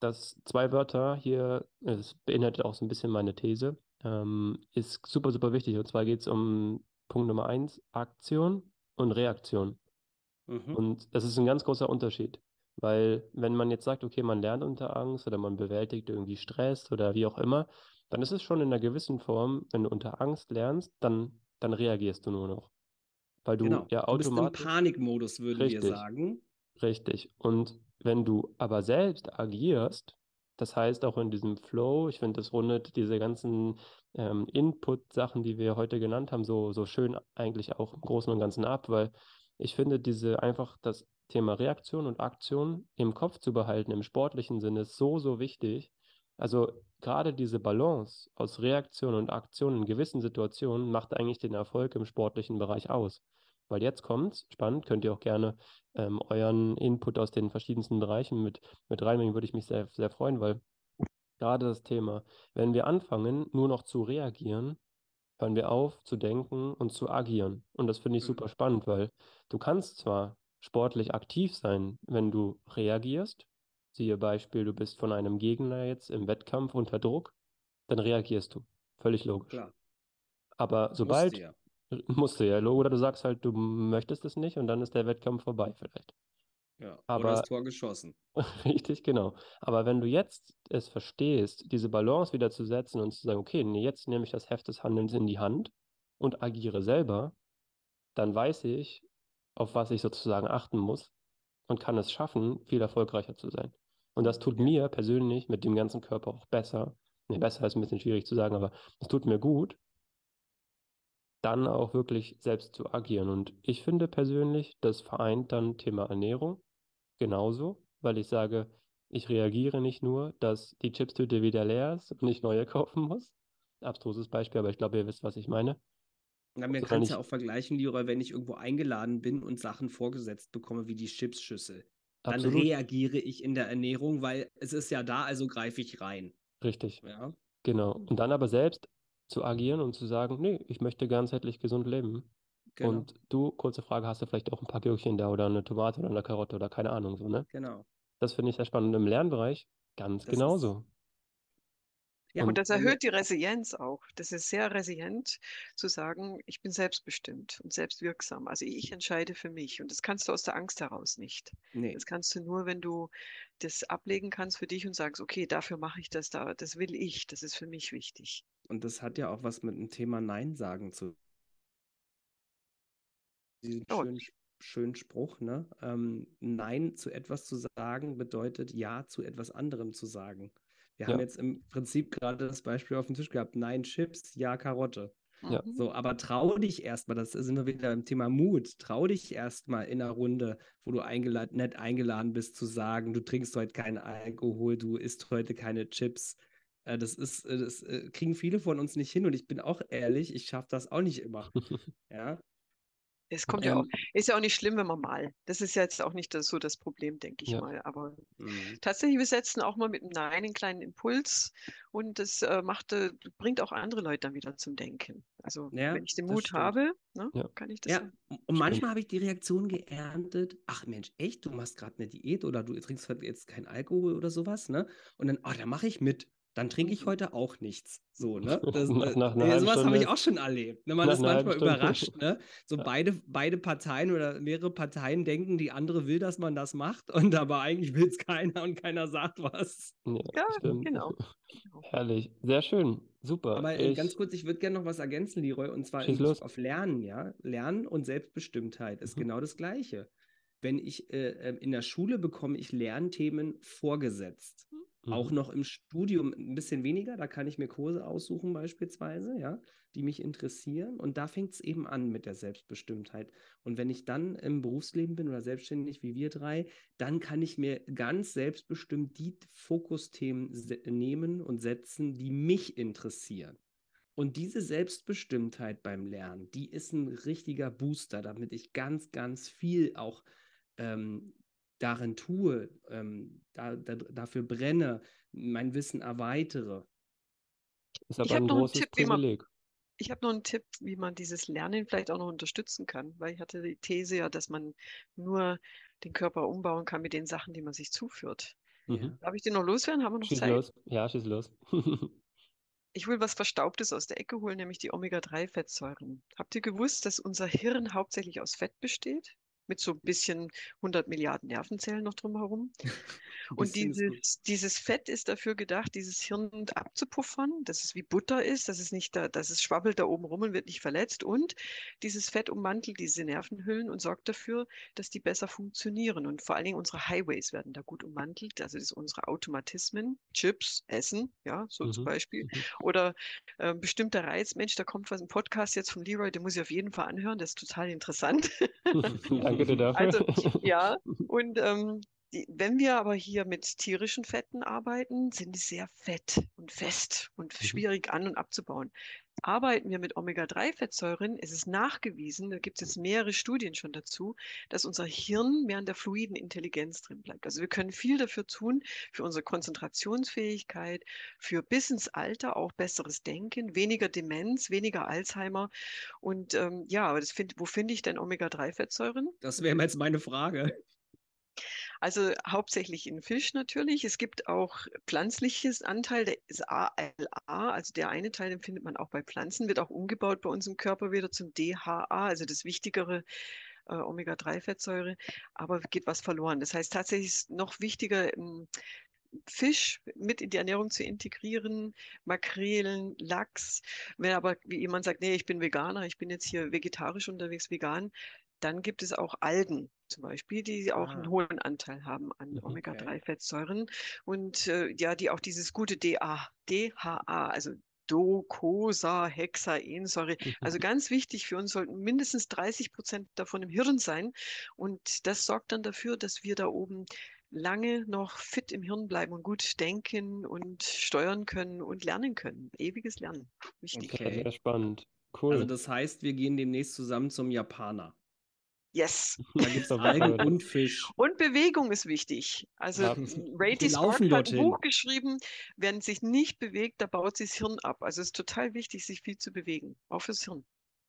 dass zwei Wörter hier, es beinhaltet auch so ein bisschen meine These, ähm, ist super, super wichtig. Und zwar geht es um Punkt Nummer eins, Aktion und Reaktion. Mhm. Und das ist ein ganz großer Unterschied. Weil wenn man jetzt sagt, okay, man lernt unter Angst oder man bewältigt irgendwie Stress oder wie auch immer, dann ist es schon in einer gewissen Form, wenn du unter Angst lernst, dann, dann reagierst du nur noch. Weil du Genau. ja Du bist im automatisch. Panikmodus, würden wir Richtig. sagen. Richtig. Und wenn du aber selbst agierst, das heißt auch in diesem Flow, ich finde, das rundet diese ganzen ähm, Input-Sachen, die wir heute genannt haben, so, so schön eigentlich auch im Großen und Ganzen ab, weil ich finde, diese einfach das Thema Reaktion und Aktion im Kopf zu behalten, im sportlichen Sinne, ist so, so wichtig. Also gerade diese Balance aus Reaktion und Aktion in gewissen Situationen macht eigentlich den Erfolg im sportlichen Bereich aus. Weil jetzt kommt's, spannend, könnt ihr auch gerne ähm, euren Input aus den verschiedensten Bereichen mit, mit reinbringen, würde ich mich sehr, sehr freuen, weil gerade das Thema, wenn wir anfangen, nur noch zu reagieren, hören wir auf zu denken und zu agieren. Und das finde ich Mhm. super spannend, weil du kannst zwar sportlich aktiv sein, wenn du reagierst, siehe Beispiel, du bist von einem Gegner jetzt im Wettkampf unter Druck, dann reagierst du. Völlig logisch. Klar. Aber sobald, Musste ja. *laughs* musst du ja, oder du sagst halt, du möchtest es nicht und dann ist der Wettkampf vorbei vielleicht. Ja. Oder Aber- das Tor geschossen. *laughs* Richtig, genau. Aber wenn du jetzt es verstehst, diese Balance wieder zu setzen und zu sagen, okay, nee, jetzt nehme ich das Heft des Handelns in die Hand und agiere selber, dann weiß ich, auf was ich sozusagen achten muss und kann es schaffen, viel erfolgreicher zu sein. Und das tut mir persönlich mit dem ganzen Körper auch besser, nee, besser ist ein bisschen schwierig zu sagen, aber es tut mir gut, dann auch wirklich selbst zu agieren. Und ich finde persönlich, das vereint dann Thema Ernährung genauso, weil ich sage, ich reagiere nicht nur, dass die Chipstüte wieder leer ist und ich neue *laughs* kaufen muss. Abstruses Beispiel, aber ich glaube, ihr wisst, was ich meine. Na, mir kann es ja auch vergleichen, Leroy, wenn ich irgendwo eingeladen bin und Sachen vorgesetzt bekomme, wie die Chipsschüssel. Dann Absolut. reagiere ich in der Ernährung, weil es ist ja da, also greife ich rein. Richtig. Ja. Genau. Und dann aber selbst zu agieren und zu sagen, nee, ich möchte ganzheitlich gesund leben. Genau. Und du, kurze Frage, hast du vielleicht auch ein paar Gürkchen da oder eine Tomate oder eine Karotte oder keine Ahnung, so, ne? Genau. Das finde ich sehr spannend. Im Lernbereich ganz das genauso. Ja, und, und das erhöht die Resilienz auch. Das ist sehr resilient zu sagen, ich bin selbstbestimmt und selbstwirksam. Also ich entscheide für mich. Und das kannst du aus der Angst heraus nicht. Nee. Das kannst du nur, wenn du das ablegen kannst für dich und sagst, okay, dafür mache ich das da, das will ich, das ist für mich wichtig. Und das hat ja auch was mit dem Thema Nein sagen zu diesen oh. schönen, schönen Spruch, ne? Ähm, Nein zu etwas zu sagen bedeutet Ja zu etwas anderem zu sagen. Wir ja. haben jetzt im Prinzip gerade das Beispiel auf dem Tisch gehabt. Nein, Chips, ja, Karotte. Ja. So, aber trau dich erstmal, das sind wir wieder beim Thema Mut, trau dich erstmal in einer Runde, wo du eingeladen, nett eingeladen bist, zu sagen, du trinkst heute keinen Alkohol, du isst heute keine Chips. Äh, das ist, äh, das äh, kriegen viele von uns nicht hin und ich bin auch ehrlich, ich schaffe das auch nicht immer. *laughs* ja. Es kommt ja auch, ähm. ist ja auch nicht schlimm, wenn man mal. Das ist ja jetzt auch nicht das, so das Problem, denke ich ja. mal. Aber mhm. tatsächlich, wir setzen auch mal mit einem Nein einen kleinen Impuls und das äh, macht, äh, bringt auch andere Leute dann wieder zum Denken. Also ja, wenn ich den Mut habe, ne, ja. kann ich das. Ja, und manchmal habe ich die Reaktion geerntet, ach Mensch, echt, du machst gerade eine Diät oder du trinkst jetzt keinen Alkohol oder sowas, ne? Und dann, oh, da mache ich mit dann trinke ich heute auch nichts. So, *laughs* ne? Das, nach, nach äh, sowas habe ich auch schon erlebt. Ne? Man ist manchmal überrascht, ne? So *laughs* ja. beide, beide Parteien oder mehrere Parteien denken, die andere will, dass man das macht und *laughs* aber eigentlich will es keiner und keiner sagt was. Ja, ja genau. genau. Herrlich. Sehr schön. Super. Aber äh, ich... ganz kurz, ich würde gerne noch was ergänzen, Leroy, und zwar auf Lernen, ja. Lernen und Selbstbestimmtheit ist mhm. genau das Gleiche. Wenn ich äh, ähm, in der Schule bekomme ich Lernthemen vorgesetzt. Mhm. Mhm. Auch noch im Studium ein bisschen weniger, da kann ich mir Kurse aussuchen beispielsweise, ja, die mich interessieren. Und da fängt es eben an mit der Selbstbestimmtheit. Und wenn ich dann im Berufsleben bin oder selbstständig wie wir drei, dann kann ich mir ganz selbstbestimmt die Fokusthemen nehmen und setzen, die mich interessieren. Und diese Selbstbestimmtheit beim Lernen, die ist ein richtiger Booster, damit ich ganz, ganz viel auch ähm, darin tue, ähm, da, da, dafür brenne, mein Wissen erweitere. Das ist aber ein großes Tipp, Privileg. Man, ich habe noch einen Tipp, wie man dieses Lernen vielleicht auch noch unterstützen kann, weil ich hatte die These ja, dass man nur den Körper umbauen kann mit den Sachen, die man sich zuführt. Mhm. Darf ich den noch loswerden? Haben wir noch schieß Zeit? Los. Ja, schieß los. *laughs* ich will was Verstaubtes aus der Ecke holen, nämlich die Omega-3-Fettsäuren. Habt ihr gewusst, dass unser Hirn hauptsächlich aus Fett besteht? Mit so ein bisschen 100 Milliarden Nervenzellen noch drumherum. *laughs* Und dieses, dieses Fett ist dafür gedacht, dieses Hirn abzupuffern, dass es wie Butter ist, dass es nicht da, dass es schwabbelt da oben rum und wird nicht verletzt. Und dieses Fett ummantelt diese Nervenhüllen und sorgt dafür, dass die besser funktionieren. Und vor allen Dingen unsere Highways werden da gut ummantelt. Also das ist unsere Automatismen, Chips, Essen, ja, so mhm. zum Beispiel. Mhm. Oder äh, bestimmter Reiz. Mensch, da kommt was, ein Podcast jetzt von Leroy, den muss ich auf jeden Fall anhören, das ist total interessant. *laughs* *laughs* Danke dir *laughs* dafür. Also, ja, und ähm, die, wenn wir aber hier mit tierischen Fetten arbeiten, sind die sehr fett und fest und mhm. schwierig an- und abzubauen. Arbeiten wir mit Omega-3-Fettsäuren, ist es nachgewiesen, da gibt es jetzt mehrere Studien schon dazu, dass unser Hirn mehr an der fluiden Intelligenz drin bleibt. Also wir können viel dafür tun, für unsere Konzentrationsfähigkeit, für bis ins Alter auch besseres Denken, weniger Demenz, weniger Alzheimer. Und ähm, ja, aber das find, wo finde ich denn Omega-3-Fettsäuren? Das wäre jetzt meine Frage. Also hauptsächlich in Fisch natürlich. Es gibt auch pflanzliches Anteil, der ist ALA, also der eine Teil, den findet man auch bei Pflanzen, wird auch umgebaut bei uns im Körper wieder zum DHA, also das wichtigere äh, Omega-3-Fettsäure, aber geht was verloren. Das heißt tatsächlich ist noch wichtiger, Fisch mit in die Ernährung zu integrieren, Makrelen, Lachs. Wenn aber wie jemand sagt, nee, ich bin Veganer, ich bin jetzt hier vegetarisch unterwegs, vegan, Dann gibt es auch Algen zum Beispiel, die auch einen Ah. hohen Anteil haben an Mhm. Omega-3-Fettsäuren und äh, ja, die auch dieses gute DA, DHA, also Docosahexaensäure. Also ganz wichtig für uns sollten mindestens 30 Prozent davon im Hirn sein. Und das sorgt dann dafür, dass wir da oben lange noch fit im Hirn bleiben und gut denken und steuern können und lernen können. Ewiges Lernen. Wichtig. Okay. Sehr, sehr spannend. Cool. Also das heißt, wir gehen demnächst zusammen zum Japaner. Yes. *laughs* Da gibt es Auf jeden Algen und Fisch. Und Bewegung ist wichtig. Also Ja. Rady laufen hat ein. Buch geschrieben, wer sich nicht bewegt, da baut sich das Hirn ab. Also es ist total wichtig, sich viel zu bewegen, auch fürs Hirn.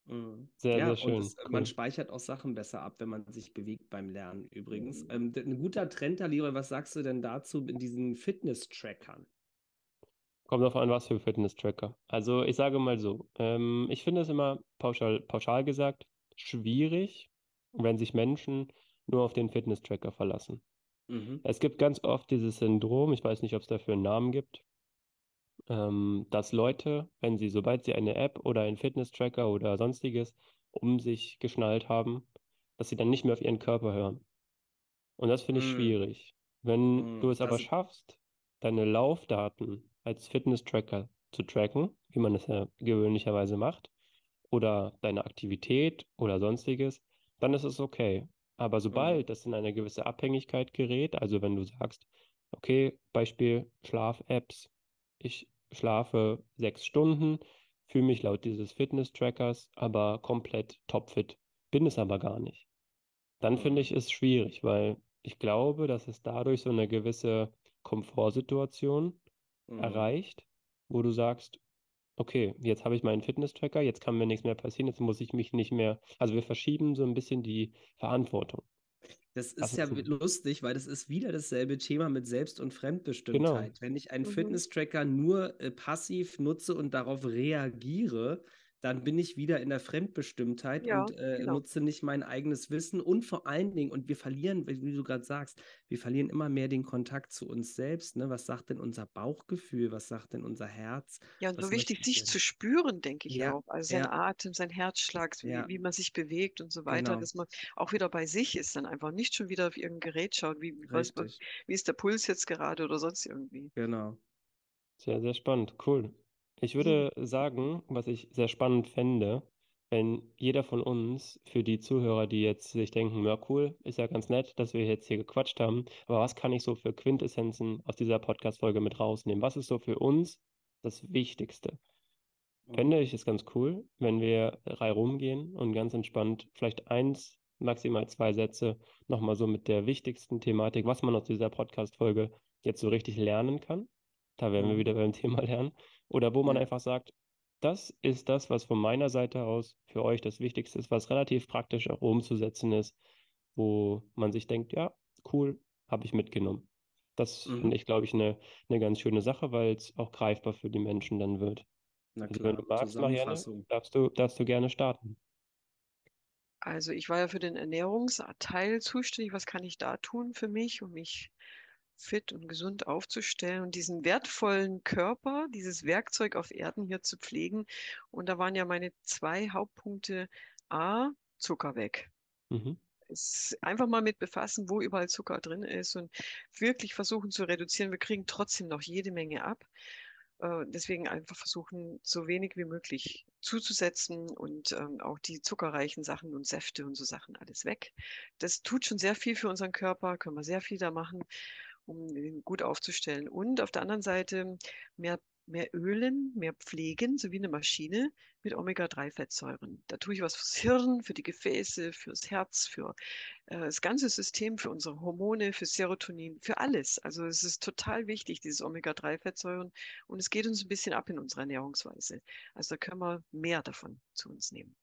Mhm. Sehr, ja, sehr schön. und es, man Cool. speichert auch Sachen besser ab, wenn man sich bewegt beim Lernen übrigens. Mhm. Ähm, ein guter Trend, Leroy, was sagst du denn dazu in diesen Fitness-Trackern? Kommt drauf an, was für Fitness-Tracker. Also ich sage mal so, ähm, ich finde es immer pauschal, pauschal gesagt schwierig, wenn sich Menschen nur auf den Fitness-Tracker verlassen. Mhm. Es gibt ganz oft dieses Syndrom, ich weiß nicht, ob es dafür einen Namen gibt, ähm, dass Leute, wenn sie, sobald sie eine App oder einen Fitness-Tracker oder sonstiges um sich geschnallt haben, dass sie dann nicht mehr auf ihren Körper hören. Und das finde ich Mm. schwierig. Wenn Mm, du es aber das- schaffst, deine Laufdaten als Fitness-Tracker zu tracken, wie man es ja gewöhnlicherweise macht, oder deine Aktivität oder sonstiges, dann ist es okay. Aber sobald das in eine gewisse Abhängigkeit gerät, also wenn du sagst, okay, Beispiel Schlaf-Apps, ich schlafe sechs Stunden, fühle mich laut dieses Fitness-Trackers aber komplett topfit, bin es aber gar nicht. Dann finde ich es schwierig, weil ich glaube, dass es dadurch so eine gewisse Komfortsituation Mhm. erreicht, wo du sagst, okay, jetzt habe ich meinen Fitness-Tracker, jetzt kann mir nichts mehr passieren, jetzt muss ich mich nicht mehr, also wir verschieben so ein bisschen die Verantwortung. Das Das ist ja ist lustig, weil das ist wieder dasselbe Thema mit Selbst- und Fremdbestimmtheit. Wenn ich einen Mhm. Fitness-Tracker nur äh, passiv nutze und darauf reagiere, dann bin ich wieder in der Fremdbestimmtheit Ja, und äh, genau. nutze nicht mein eigenes Wissen und vor allen Dingen, und wir verlieren, wie du gerade sagst, wir verlieren immer mehr den Kontakt zu uns selbst. Ne? Was sagt denn unser Bauchgefühl? Was sagt denn unser Herz? Ja, und so wichtig, sich zu spüren, denke ich Ja, auch. Also sein ja. Atem, sein Herzschlag, wie, Ja. wie man sich bewegt und so weiter, Genau. dass man auch wieder bei sich ist, dann einfach nicht schon wieder auf irgendein Gerät schaut, wie, was, wie ist der Puls jetzt gerade oder sonst irgendwie. genau. Sehr, sehr spannend, cool. Ich würde sagen, was ich sehr spannend fände, wenn jeder von uns, für die Zuhörer, die jetzt sich denken, ja cool, ist ja ganz nett, dass wir jetzt hier gequatscht haben, aber was kann ich so für Quintessenzen aus dieser Podcast-Folge mit rausnehmen? Was ist so für uns das Wichtigste? Fände ich es ganz cool, wenn wir drei rumgehen und ganz entspannt vielleicht eins, maximal zwei Sätze nochmal so mit der wichtigsten Thematik, was man aus dieser Podcast-Folge jetzt so richtig lernen kann. Da wären wir Mhm. wieder beim *laughs* Thema Lernen. Oder wo man Ja. einfach sagt, das ist das, was von meiner Seite aus für euch das Wichtigste ist, was relativ praktisch auch umzusetzen ist, wo man sich denkt, ja, cool, habe ich mitgenommen. Das Mhm. finde ich, glaube ich, eine, eine ganz schöne Sache, weil es auch greifbar für die Menschen dann wird. Na Also wenn klar, du magst, Marianne, darfst du, darfst du gerne starten. Also ich war ja für den Ernährungsteil zuständig. Was kann ich da tun für mich, um mich fit und gesund aufzustellen und diesen wertvollen Körper, dieses Werkzeug auf Erden hier zu pflegen? Und da waren ja meine zwei Hauptpunkte. A, Zucker weg. Mhm. Einfach mal mit befassen, wo überall Zucker drin ist und wirklich versuchen zu reduzieren. Wir kriegen trotzdem noch jede Menge ab. Äh, Deswegen einfach versuchen, so wenig wie möglich zuzusetzen und ähm, auch die zuckerreichen Sachen und Säfte und so Sachen alles weg. Das tut schon sehr viel für unseren Körper, können wir sehr viel da machen, um ihn gut aufzustellen. Und auf der anderen Seite mehr, mehr Ölen, mehr Pflegen, so wie eine Maschine mit Omega-3-Fettsäuren. Da tue ich was fürs Hirn, für die Gefäße, fürs Herz, für äh, das ganze System, für unsere Hormone, für Serotonin, für alles. Also es ist total wichtig, dieses Omega-3-Fettsäuren. Und es geht uns ein bisschen ab in unserer Ernährungsweise. Also da können wir mehr davon zu uns nehmen.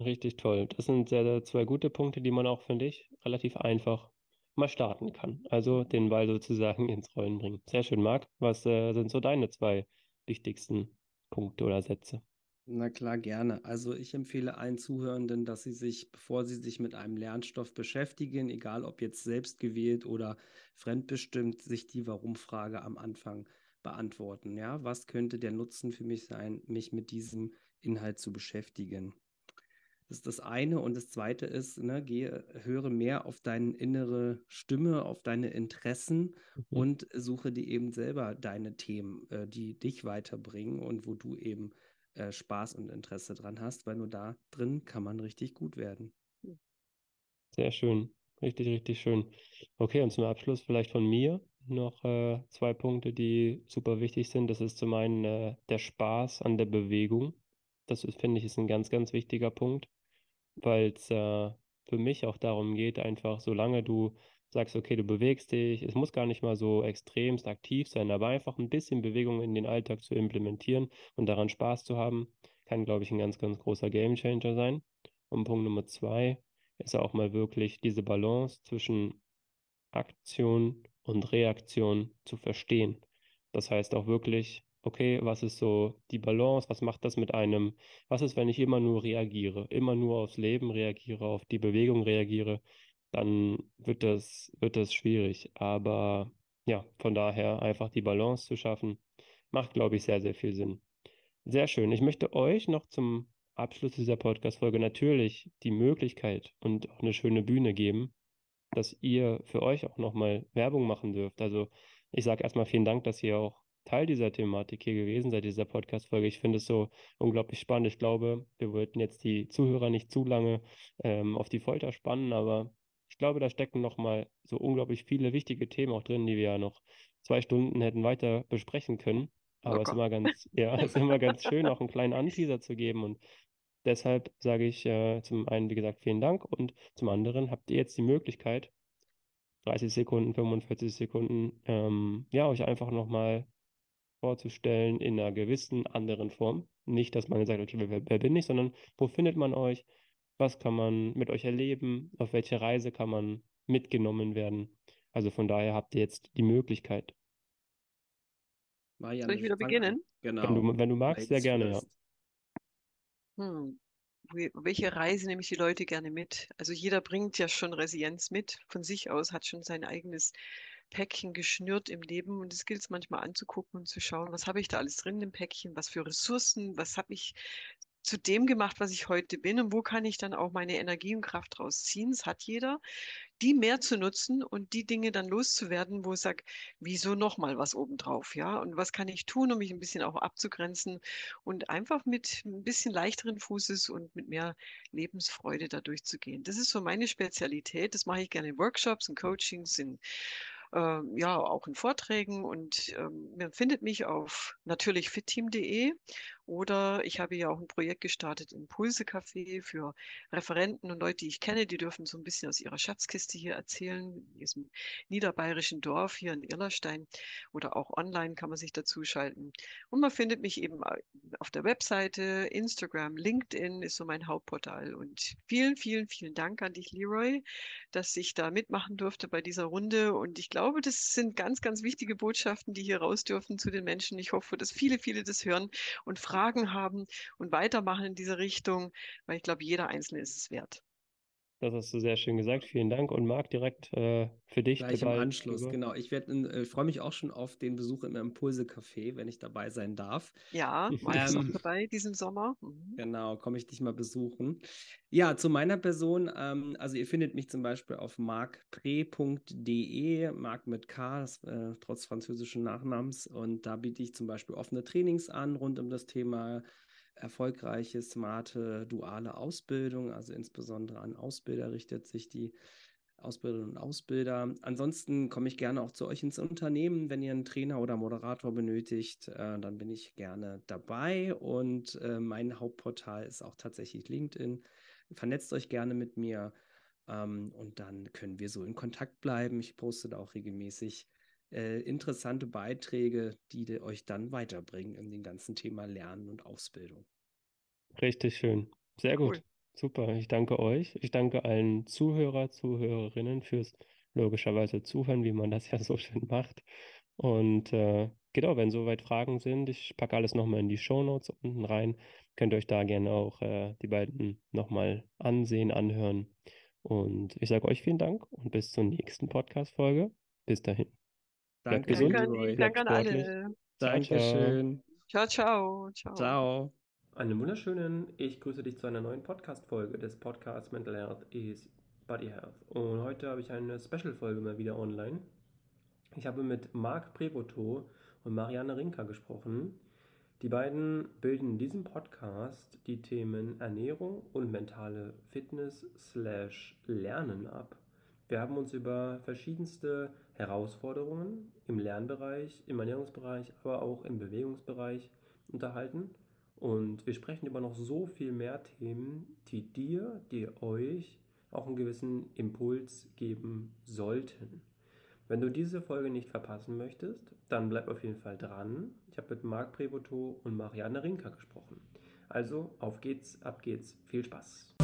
Richtig toll. Das sind sehr, sehr zwei gute Punkte, die man auch, finde ich, relativ einfach mal starten kann. Also den Ball sozusagen *laughs* ins Rollen bringen. Sehr schön, Marc. Was äh, sind so deine zwei wichtigsten Punkte oder Sätze? Na klar, gerne. Also ich empfehle allen Zuhörenden, dass sie sich, bevor sie sich mit einem Lernstoff beschäftigen, egal ob jetzt selbst gewählt oder fremdbestimmt, sich die Warum-Frage am Anfang beantworten. Ja, was könnte der Nutzen für mich sein, mich mit diesem Inhalt zu beschäftigen? Das ist das eine. Und das zweite ist, ne, gehe, höre mehr auf deine innere Stimme, auf deine Interessen mhm. und suche dir eben selber deine Themen, äh, die dich weiterbringen und wo du eben äh, Spaß und Interesse dran hast, weil nur da drin kann man richtig gut werden. Sehr schön. Richtig, richtig schön. Okay, und zum Abschluss vielleicht von mir noch äh, zwei Punkte, die super wichtig sind. Das ist zum einen äh, der Spaß an der Bewegung. Das finde ich, ist ein ganz, ganz wichtiger Punkt, weil es äh, für mich auch darum geht, einfach solange du sagst, okay, du bewegst dich, es muss gar nicht mal so extremst aktiv sein, aber einfach ein bisschen Bewegung in den Alltag zu implementieren und daran Spaß zu haben, kann, glaube ich, ein ganz, ganz großer Gamechanger sein. Und Punkt Nummer zwei ist auch mal wirklich diese Balance zwischen Aktion und Reaktion zu verstehen. Das heißt auch wirklich, okay, was ist so die Balance, was macht das mit einem, was ist, wenn ich immer nur reagiere, immer nur aufs Leben reagiere, auf die Bewegung reagiere, dann wird das, wird das schwierig. Aber ja, von daher einfach die Balance zu schaffen, macht, glaube ich, sehr, sehr viel Sinn. Sehr schön. Ich möchte euch noch zum Abschluss dieser Podcast-Folge natürlich die Möglichkeit und auch eine schöne Bühne geben, dass ihr für euch auch nochmal Werbung machen dürft. Also ich sage erstmal vielen Dank, dass ihr auch Teil dieser Thematik hier gewesen seid, dieser Podcast-Folge. Ich finde es so unglaublich spannend. Ich glaube, wir wollten jetzt die Zuhörer nicht zu lange ähm, auf die Folter spannen, aber ich glaube, da stecken nochmal so unglaublich viele wichtige Themen auch drin, die wir ja noch zwei Stunden hätten weiter besprechen können. Aber es ist immer ganz, *laughs* ja, es ist immer ganz schön, auch einen kleinen Anteaser zu geben. Und Deshalb sage ich äh, zum einen, wie gesagt, vielen Dank und zum anderen habt ihr jetzt die Möglichkeit, 30 Sekunden, 45 Sekunden, ähm, ja, euch einfach nochmal vorzustellen in einer gewissen anderen Form. Nicht, dass man sagt, okay, wer, wer bin ich, sondern wo findet man euch? Was kann man mit euch erleben? Auf welche Reise kann man mitgenommen werden? Also von daher habt ihr jetzt die Möglichkeit. Marianne, Soll ich wieder beginnen? Genau. Wenn du, wenn du magst, sehr gerne, ja. Hm. Welche Reise nehme ich die Leute gerne mit? Also jeder bringt ja schon Resilienz mit von sich aus, hat schon sein eigenes Päckchen geschnürt im Leben und es gilt es manchmal anzugucken und zu schauen, was habe ich da alles drin im Päckchen, was für Ressourcen, was habe ich zu dem gemacht, was ich heute bin und wo kann ich dann auch meine Energie und Kraft rausziehen. Das hat jeder die mehr zu nutzen und die Dinge dann loszuwerden, wo ich sage, wieso nochmal was obendrauf, ja? Und was kann ich tun, um mich ein bisschen auch abzugrenzen und einfach mit ein bisschen leichteren Fußes und mit mehr Lebensfreude da durchzugehen. Das ist so meine Spezialität. Das mache ich gerne in Workshops, in Coachings, in äh, ja, auch in Vorträgen und ähm, man findet mich auf natürlich fitteam.de oder ich habe ja auch ein Projekt gestartet, Impulse Café für Referenten und Leute, die ich kenne, die dürfen so ein bisschen aus ihrer Schatzkiste hier erzählen, in diesem niederbayerischen Dorf hier in Irlerstein oder auch online kann man sich dazu schalten. Und man findet mich eben auf der Webseite, Instagram, LinkedIn ist so mein Hauptportal. Und vielen, vielen, vielen Dank an dich, Leroy, dass ich da mitmachen durfte bei dieser Runde. Und ich glaube, das sind ganz, ganz wichtige Botschaften, die hier raus dürfen zu den Menschen. Ich hoffe, dass viele, viele das hören und fragen, Fragen haben und weitermachen in diese Richtung, weil ich glaube, jeder Einzelne ist es wert. Das hast du sehr schön gesagt. Vielen Dank. Und Marc, direkt äh, für dich. Gleich im Anschluss, über. genau. Ich, äh, freue mich auch schon auf den Besuch im Impulse-Café, wenn ich dabei sein darf. Ja, *laughs* war ich ähm, auch dabei diesen Sommer. Mhm. Genau, komme ich dich mal besuchen. Ja, zu meiner Person. Ähm, also ihr findet mich zum Beispiel auf markpre.de, Marc mit K, das, äh, trotz französischen Nachnamens. Und da biete ich zum Beispiel offene Trainings an rund um das Thema erfolgreiche, smarte, duale Ausbildung, also insbesondere an Ausbilder richtet sich die Ausbilderinnen und Ausbilder. Ansonsten komme ich gerne auch zu euch ins Unternehmen. Wenn ihr einen Trainer oder Moderator benötigt, äh, dann bin ich gerne dabei. Und äh, mein Hauptportal ist auch tatsächlich LinkedIn. Vernetzt euch gerne mit mir ähm, und dann können wir so in Kontakt bleiben. Ich poste da auch regelmäßig äh, interessante Beiträge, die euch dann weiterbringen in dem ganzen Thema Lernen und Ausbildung. Richtig schön. Sehr gut. Cool. Super. Ich danke euch. Ich danke allen Zuhörer, Zuhörerinnen fürs logischerweise Zuhören, wie man das ja *laughs* so schön macht. Und äh, genau, wenn soweit Fragen sind, ich packe alles nochmal in die Show Notes unten rein. Könnt ihr euch da gerne auch äh, die beiden nochmal ansehen, anhören. Und ich sage euch vielen Dank und bis zur nächsten Podcast-Folge. Bis dahin. Danke, gesund. Danke, an, danke an alle. Dankeschön. Ciao, ciao. Ciao. Ciao. Einen wunderschönen, ich grüße dich zu einer neuen Podcast-Folge des Podcasts Mental Health is Body Health. Und heute habe ich eine Special-Folge mal wieder online. Ich habe mit Marc Prevoto und Marianne Rinker gesprochen. Die beiden bilden in diesem Podcast die Themen Ernährung und mentale Fitness slash Lernen ab. Wir haben uns über verschiedenste Herausforderungen im Lernbereich, im Ernährungsbereich, aber auch im Bewegungsbereich unterhalten. Und wir sprechen über noch so viel mehr Themen, die dir, die euch auch einen gewissen Impuls geben sollten. Wenn du diese Folge nicht verpassen möchtest, dann bleib auf jeden Fall dran. Ich habe mit Marc Prevoto und Marianne Rinker gesprochen. Also auf geht's, ab geht's, viel Spaß.